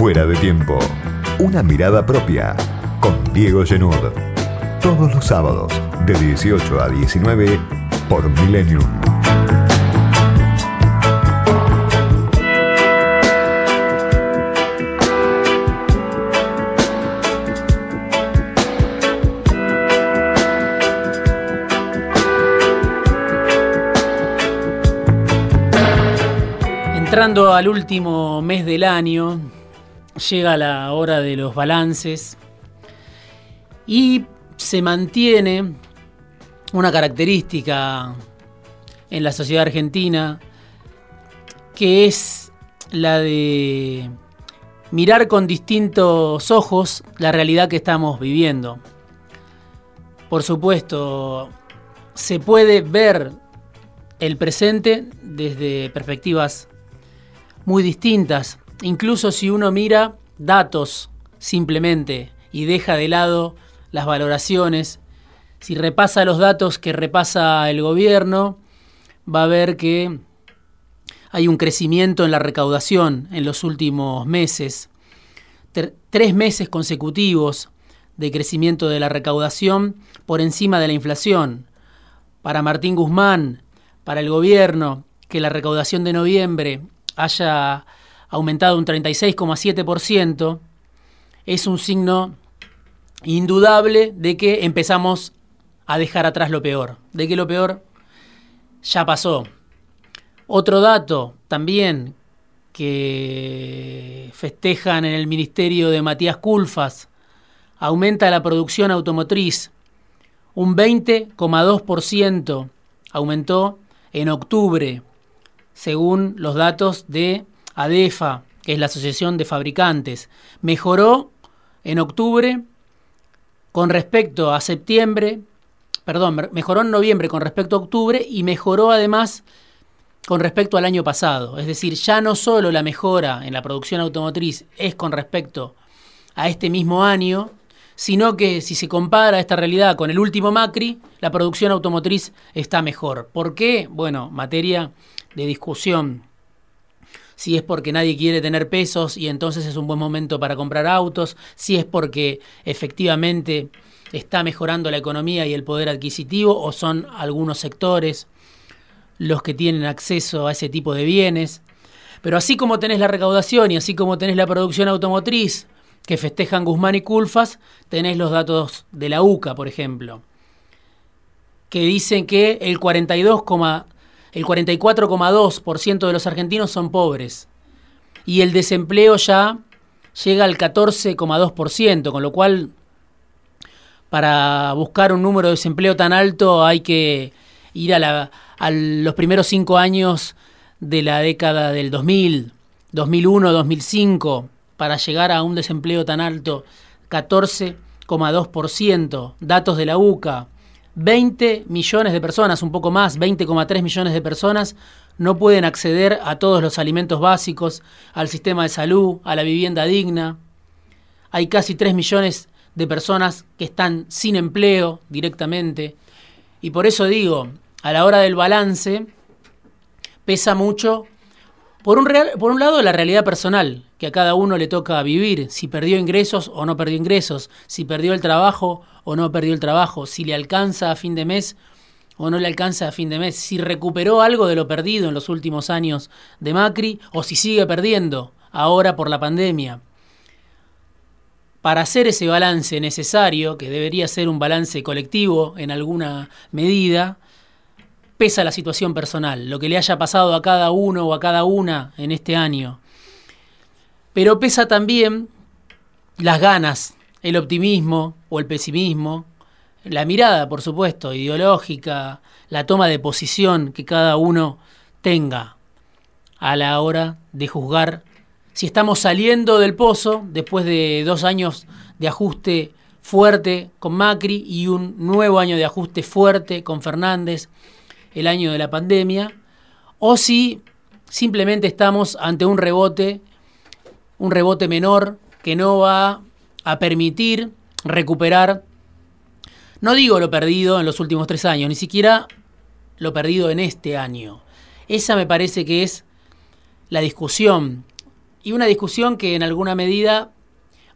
Fuera de tiempo. Una mirada propia con Diego Genud. Todos los sábados de 18 a 19 por Millennium. Entrando al último mes del año, llega la hora de los balances y se mantiene una característica en la sociedad argentina que es la de mirar con distintos ojos la realidad que estamos viviendo. Por supuesto, se puede ver el presente desde perspectivas muy distintas. Incluso si uno mira datos simplemente y deja de lado las valoraciones, si repasa los datos que repasa el gobierno, va a ver que hay un crecimiento en la recaudación en los últimos meses. tres meses consecutivos de crecimiento de la recaudación por encima de la inflación. Para Martín Guzmán, para el gobierno, que la recaudación de noviembre haya aumentado un 36,7%, es un signo indudable de que empezamos a dejar atrás lo peor, de que lo peor ya pasó. Otro dato también que festejan en el ministerio de Matías Culfas, aumenta la producción automotriz, un 20,2% aumentó en octubre según los datos de ADEFA, que es la Asociación de Fabricantes. Mejoró en octubre con respecto a septiembre, perdón, mejoró en noviembre con respecto a octubre y mejoró además con respecto al año pasado. Es decir, ya no solo la mejora en la producción automotriz es con respecto a este mismo año, sino que si se compara esta realidad con el último Macri, la producción automotriz está mejor. ¿Por qué? Bueno, materia de discusión. Si es porque nadie quiere tener pesos y entonces es un buen momento para comprar autos, si es porque efectivamente está mejorando la economía y el poder adquisitivo o son algunos sectores los que tienen acceso a ese tipo de bienes. Pero así como tenés la recaudación y así como tenés la producción automotriz que festejan Guzmán y Culfas, tenés los datos de la UCA, por ejemplo, que dicen que el 42, el 44,2% de los argentinos son pobres y el desempleo ya llega al 14,2%, con lo cual para buscar un número de desempleo tan alto hay que ir a, los primeros cinco años de la década del 2000, 2001, 2005, para llegar a un desempleo tan alto, 14,2%, datos de la UCA. 20 millones de personas, un poco más, 20,3 millones de personas no pueden acceder a todos los alimentos básicos, al sistema de salud, a la vivienda digna. Hay casi 3 millones de personas que están sin empleo directamente. Y por eso digo, a la hora del balance, pesa mucho, por un, por un lado, la realidad personal, que a cada uno le toca vivir, si perdió ingresos o no perdió ingresos, si perdió el trabajo o no perdió el trabajo, si le alcanza a fin de mes o no le alcanza a fin de mes, si recuperó algo de lo perdido en los últimos años de Macri o si sigue perdiendo ahora por la pandemia. Para hacer ese balance necesario, que debería ser un balance colectivo en alguna medida, pesa la situación personal, lo que le haya pasado a cada uno o a cada una en este año. Pero pesa también las ganas el optimismo o el pesimismo, la mirada, por supuesto, ideológica, la toma de posición que cada uno tenga a la hora de juzgar si estamos saliendo del pozo después de dos años de ajuste fuerte con Macri y un nuevo año de ajuste fuerte con Fernández, el año de la pandemia, o si simplemente estamos ante un rebote, un rebote menor que no va a permitir recuperar, no digo lo perdido en los últimos tres años, ni siquiera lo perdido en este año. Esa me parece que es la discusión y una discusión que en alguna medida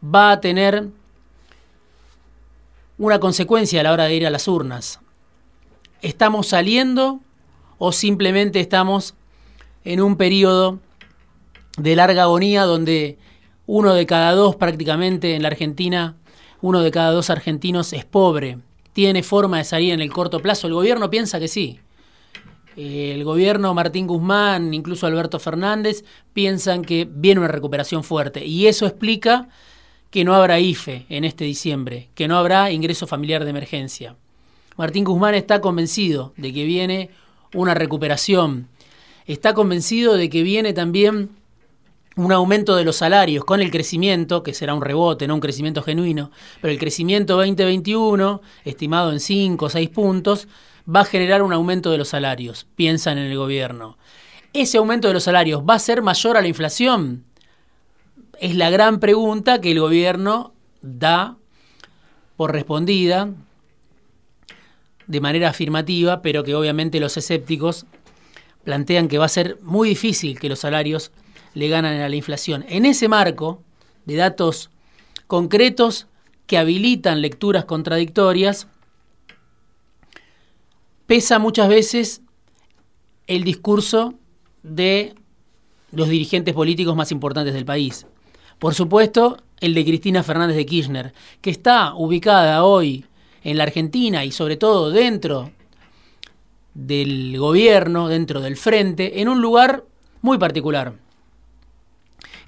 va a tener una consecuencia a la hora de ir a las urnas. ¿Estamos saliendo o simplemente estamos en un periodo de larga agonía donde uno de cada dos prácticamente en la Argentina, uno de cada dos argentinos es pobre? ¿Tiene forma de salir en el corto plazo? El gobierno piensa que sí. El gobierno, Martín Guzmán, incluso Alberto Fernández, piensan que viene una recuperación fuerte. Y eso explica que no habrá IFE en este diciembre, que no habrá ingreso familiar de emergencia. Martín Guzmán está convencido de que viene una recuperación, está convencido de que viene también un aumento de los salarios con el crecimiento, que será un rebote, no un crecimiento genuino, pero el crecimiento 2021, estimado en 5 o 6 puntos, va a generar un aumento de los salarios, piensan en el gobierno. ¿Ese aumento de los salarios va a ser mayor a la inflación? es la gran pregunta que el gobierno da por respondida de manera afirmativa, pero que obviamente los escépticos plantean que va a ser muy difícil que los salarios le ganen a la inflación. En ese marco de datos concretos que habilitan lecturas contradictorias, pesa muchas veces el discurso de los dirigentes políticos más importantes del país. Por supuesto, el de Cristina Fernández de Kirchner, que está ubicada hoy en la Argentina y sobre todo dentro del gobierno, dentro del frente, en un lugar muy particular.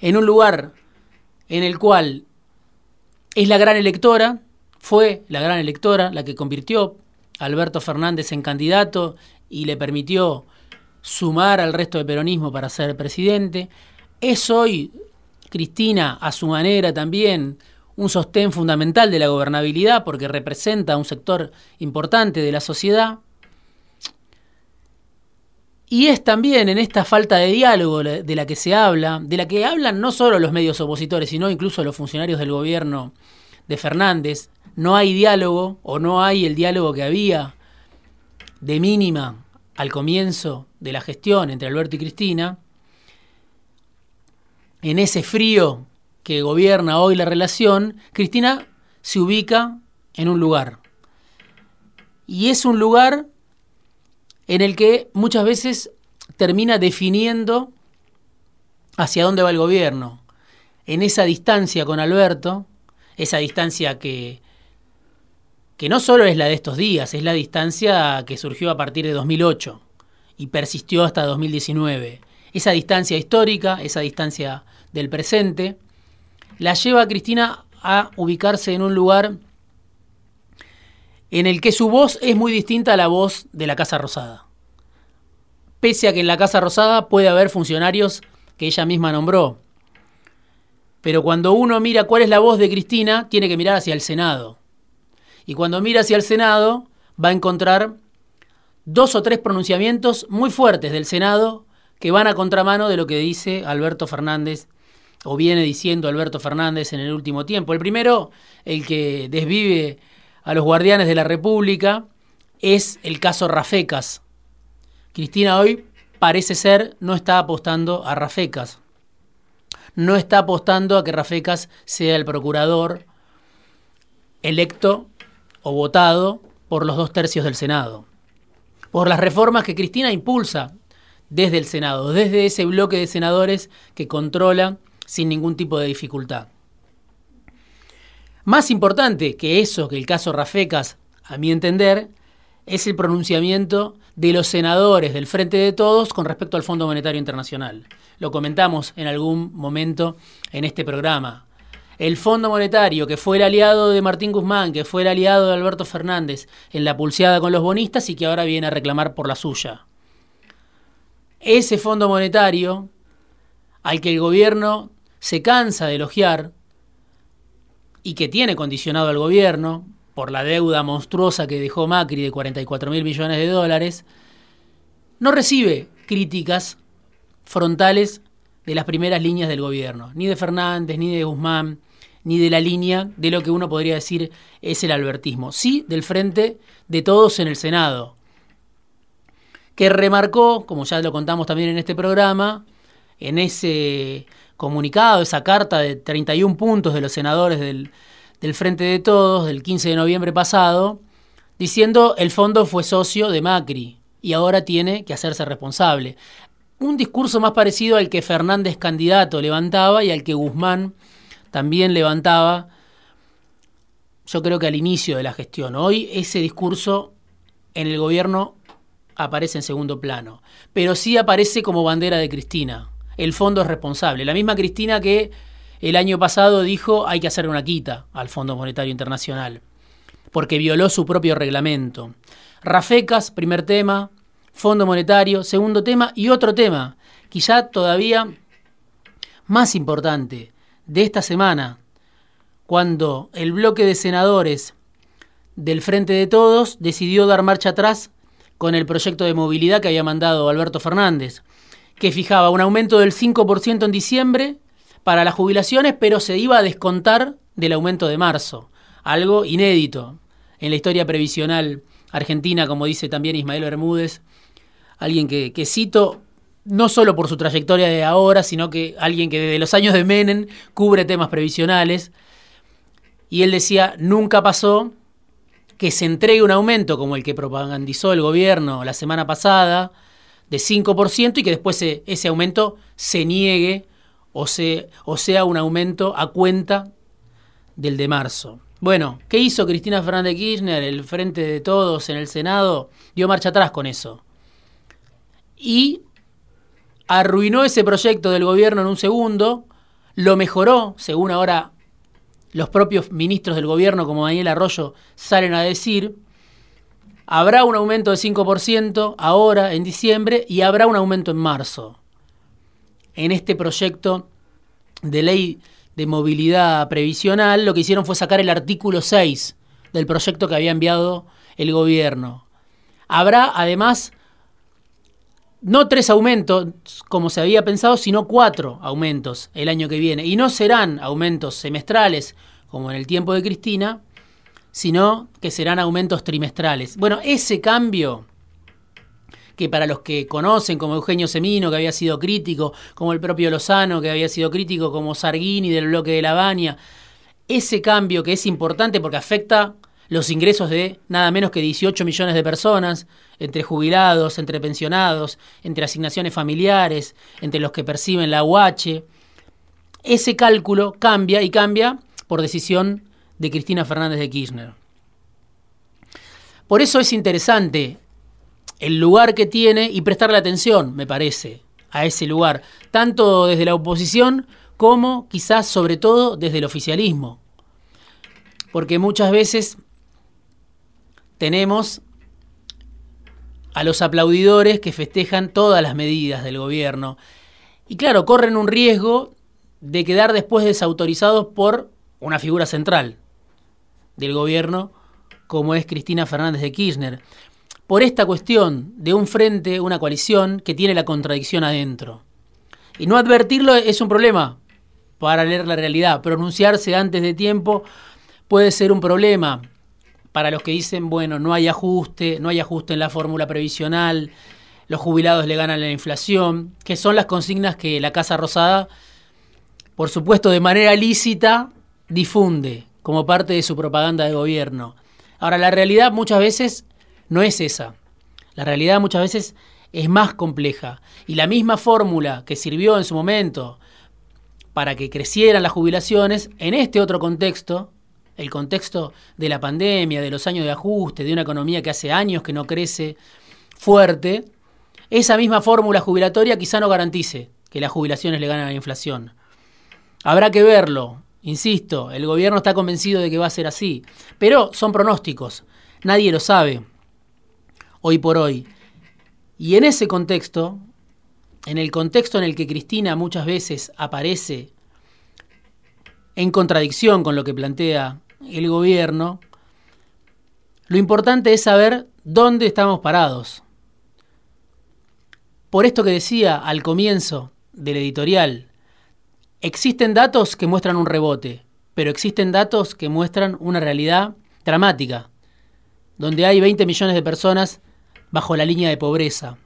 En un lugar en el cual es la gran electora, fue la gran electora la que convirtió a Alberto Fernández en candidato y le permitió sumar al resto del peronismo para ser presidente. Es hoy Cristina, a su manera también, un sostén fundamental de la gobernabilidad porque representa un sector importante de la sociedad. Y es también en esta falta de diálogo de la que se habla, de la que hablan no solo los medios opositores, sino incluso los funcionarios del gobierno de Fernández, no hay diálogo o no hay el diálogo que había de mínima al comienzo de la gestión entre Alberto y Cristina, en ese frío que gobierna hoy la relación, Cristina se ubica en un lugar. Y es un lugar en el que muchas veces termina definiendo hacia dónde va el gobierno. En esa distancia con Alberto, esa distancia que, que no solo es la de estos días, es la distancia que surgió a partir de 2008 y persistió hasta 2019 esa distancia histórica, esa distancia del presente, la lleva a Cristina a ubicarse en un lugar en el que su voz es muy distinta a la voz de la Casa Rosada. Pese a que en la Casa Rosada puede haber funcionarios que ella misma nombró. Pero cuando uno mira cuál es la voz de Cristina, tiene que mirar hacia el Senado. Y cuando mira hacia el Senado, va a encontrar dos o tres pronunciamientos muy fuertes del Senado que van a contramano de lo que dice Alberto Fernández o viene diciendo Alberto Fernández en el último tiempo. El primero, el que desvive a los guardianes de la República, es el caso Rafecas. Cristina hoy parece ser no está apostando a Rafecas. No está apostando a que Rafecas sea el procurador electo o votado por los dos tercios del Senado. Por las reformas que Cristina impulsa desde el Senado, desde ese bloque de senadores que controla sin ningún tipo de dificultad. Más importante que eso, que el caso Rafecas, a mi entender, es el pronunciamiento de los senadores del Frente de Todos con respecto al Fondo Monetario Internacional. Lo comentamos en algún momento en este programa. El Fondo Monetario, que fue el aliado de Martín Guzmán, que fue el aliado de Alberto Fernández en la pulseada con los bonistas y que ahora viene a reclamar por la suya ese Fondo Monetario al que el gobierno se cansa de elogiar y que tiene condicionado al gobierno por la deuda monstruosa que dejó Macri de 44 mil millones de dólares, no recibe críticas frontales de las primeras líneas del gobierno, ni de Fernández, ni de Guzmán, ni de la línea de lo que uno podría decir es el albertismo, sí del frente de todos en el Senado, que remarcó, como ya lo contamos también en este programa, en ese comunicado, esa carta de 31 puntos de los senadores del, del Frente de Todos del 15 de noviembre pasado, diciendo el fondo fue socio de Macri y ahora tiene que hacerse responsable. Un discurso más parecido al que Fernández candidato levantaba y al que Guzmán también levantaba, yo creo que al inicio de la gestión. Hoy ese discurso en el gobierno aparece en segundo plano, pero sí aparece como bandera de Cristina. El fondo es responsable. La misma Cristina que el año pasado dijo hay que hacer una quita al Fondo Monetario Internacional, porque violó su propio reglamento. Rafecas, primer tema, Fondo Monetario, segundo tema, y otro tema, quizá todavía más importante, de esta semana, cuando el bloque de senadores del Frente de Todos decidió dar marcha atrás con el proyecto de movilidad que había mandado Alberto Fernández, que fijaba un aumento del 5% en diciembre para las jubilaciones, pero se iba a descontar del aumento de marzo, algo inédito en la historia previsional argentina, como dice también Ismael Bermúdez, alguien que, cito no solo por su trayectoria de ahora, sino que alguien que desde los años de Menem cubre temas previsionales. Y él decía, nunca pasó que se entregue un aumento como el que propagandizó el gobierno la semana pasada, de 5%, y que después ese aumento se niegue o, o sea un aumento a cuenta del de marzo. Bueno, ¿qué hizo Cristina Fernández Kirchner, el Frente de Todos en el Senado? Dio marcha atrás con eso. Y arruinó ese proyecto del gobierno en un segundo, lo mejoró, según ahora los propios ministros del gobierno, como Daniel Arroyo, salen a decir, habrá un aumento de 5% ahora en diciembre y habrá un aumento en marzo. En este proyecto de ley de movilidad previsional, lo que hicieron fue sacar el artículo 6 del proyecto que había enviado el gobierno. Habrá además no tres aumentos como se había pensado, sino cuatro aumentos el año que viene. Y no serán aumentos semestrales como en el tiempo de Cristina, sino que serán aumentos trimestrales. Bueno, ese cambio que para los que conocen, como Eugenio Semino, que había sido crítico, como el propio Lozano, que había sido crítico, como Sarguini del bloque de La ese cambio que es importante porque afecta los ingresos de nada menos que 18 millones de personas, entre jubilados, entre pensionados, entre asignaciones familiares, entre los que perciben la UH. Ese cálculo cambia y cambia por decisión de Cristina Fernández de Kirchner. Por eso es interesante el lugar que tiene y prestarle atención, me parece, a ese lugar, tanto desde la oposición como quizás sobre todo desde el oficialismo. Porque muchas veces tenemos a los aplaudidores que festejan todas las medidas del gobierno. Y claro, corren un riesgo de quedar después desautorizados por una figura central del gobierno, como es Cristina Fernández de Kirchner, por esta cuestión de un frente, una coalición que tiene la contradicción adentro. Y no advertirlo es un problema para leer la realidad. Pronunciarse antes de tiempo puede ser un problema para los que dicen, bueno, no hay ajuste, no hay ajuste en la fórmula previsional, los jubilados le ganan la inflación, que son las consignas que la Casa Rosada, por supuesto de manera lícita, difunde como parte de su propaganda de gobierno. Ahora, la realidad muchas veces no es esa. La realidad muchas veces es más compleja. Y la misma fórmula que sirvió en su momento para que crecieran las jubilaciones, en este otro contexto, el contexto de la pandemia, de los años de ajuste, de una economía que hace años que no crece fuerte, esa misma fórmula jubilatoria quizá no garantice que las jubilaciones le ganen a la inflación. Habrá que verlo, insisto, el gobierno está convencido de que va a ser así, pero son pronósticos, nadie lo sabe hoy por hoy. Y en ese contexto, en el contexto en el que Cristina muchas veces aparece en contradicción con lo que plantea el gobierno, lo importante es saber dónde estamos parados. Por esto que decía al comienzo del editorial, existen datos que muestran un rebote, pero existen datos que muestran una realidad dramática, donde hay 20 millones de personas bajo la línea de pobreza.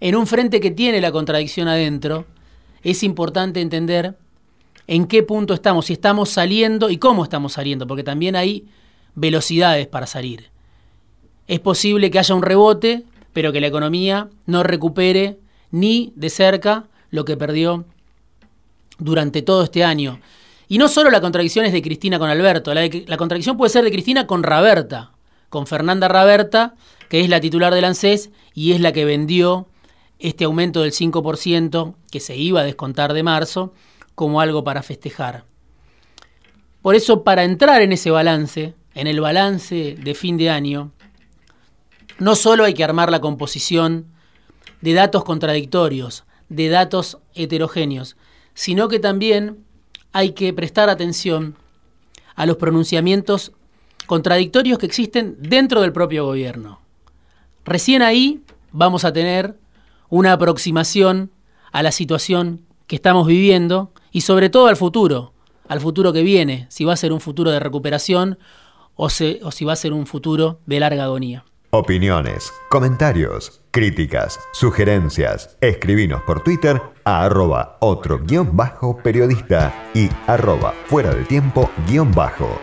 En un frente que tiene la contradicción adentro es importante entender en qué punto estamos, si estamos saliendo y cómo estamos saliendo, porque también hay velocidades para salir. Es posible que haya un rebote, pero que la economía no recupere ni de cerca lo que perdió durante todo este año. Y no solo la contradicción es de Cristina con Alberto, la, contradicción puede ser de Cristina con Raberta, con Fernanda Raberta, que es la titular del ANSES y es la que vendió este aumento del 5% que se iba a descontar de marzo como algo para festejar. Por eso, para entrar en ese balance, en el balance de fin de año, no solo hay que armar la composición de datos contradictorios, de datos heterogéneos, sino que también hay que prestar atención a los pronunciamientos contradictorios que existen dentro del propio gobierno. Recién ahí vamos a tener una aproximación a la situación que estamos viviendo y sobre todo al futuro, al futuro que viene, si va a ser un futuro de recuperación o, si va a ser un futuro de larga agonía. Opiniones, comentarios, críticas, sugerencias, escribinos por Twitter a arroba otro guion bajo periodista y arroba fuera de tiempo guion bajo.